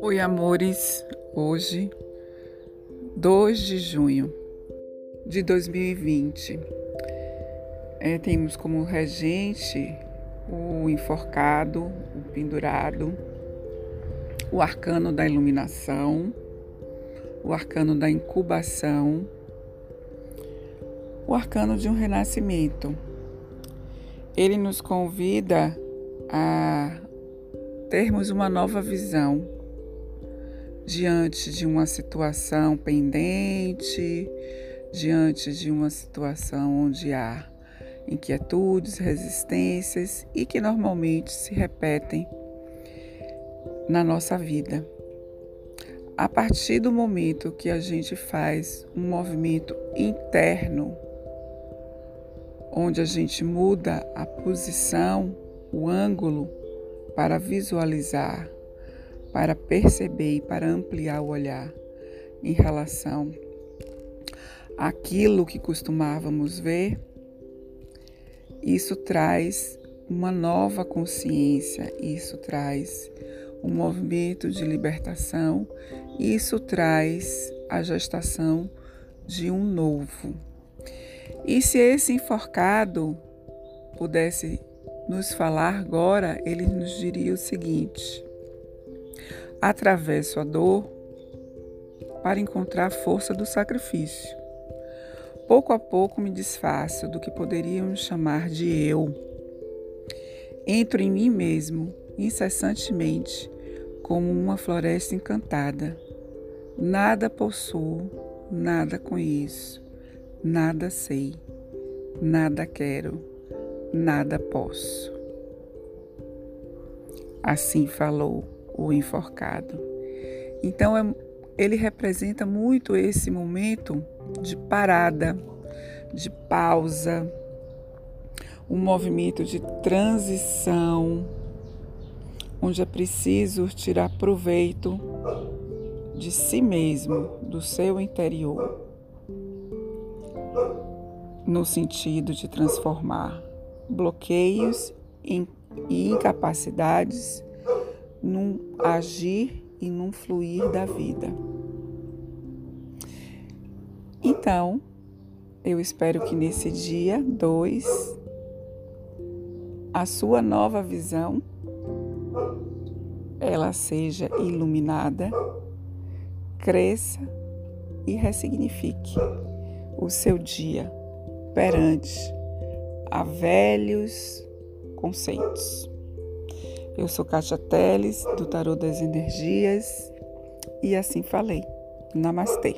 Oi, amores. Hoje, 2 de junho de 2020, é, temos como regente o enforcado, o pendurado, o arcano da iluminação, o arcano da incubação, o arcano de um renascimento. Ele nos convida a termos uma nova visão diante de uma situação pendente, diante de uma situação onde há inquietudes, resistências e que normalmente se repetem na nossa vida. A partir do momento que a gente faz um movimento interno, onde a gente muda a posição, o ângulo para visualizar, para perceber e para ampliar o olhar em relação àquilo que costumávamos ver, isso traz uma nova consciência, isso traz um movimento de libertação, isso traz a gestação de um novo. E se esse enforcado pudesse nos falar agora, ele nos diria o seguinte: atravesso a dor para encontrar a força do sacrifício. Pouco a pouco me desfaço do que poderíamos chamar de eu. Entro em mim mesmo, incessantemente, como uma floresta encantada. Nada possuo, nada conheço, nada sei, nada quero, nada posso. Assim falou o enforcado. Então, é, ele representa muito esse momento de parada, de pausa, um movimento de transição, onde é preciso tirar proveito de si mesmo, do seu interior, no sentido de transformar bloqueios e incapacidades num agir e num fluir da vida. Então, eu espero que nesse dia 2 a sua nova visão ela seja iluminada, cresça e ressignifique o seu dia perante a velhos conceitos. Eu sou Kátia Teles, do Tarô das Energias, e assim falei. Namastê.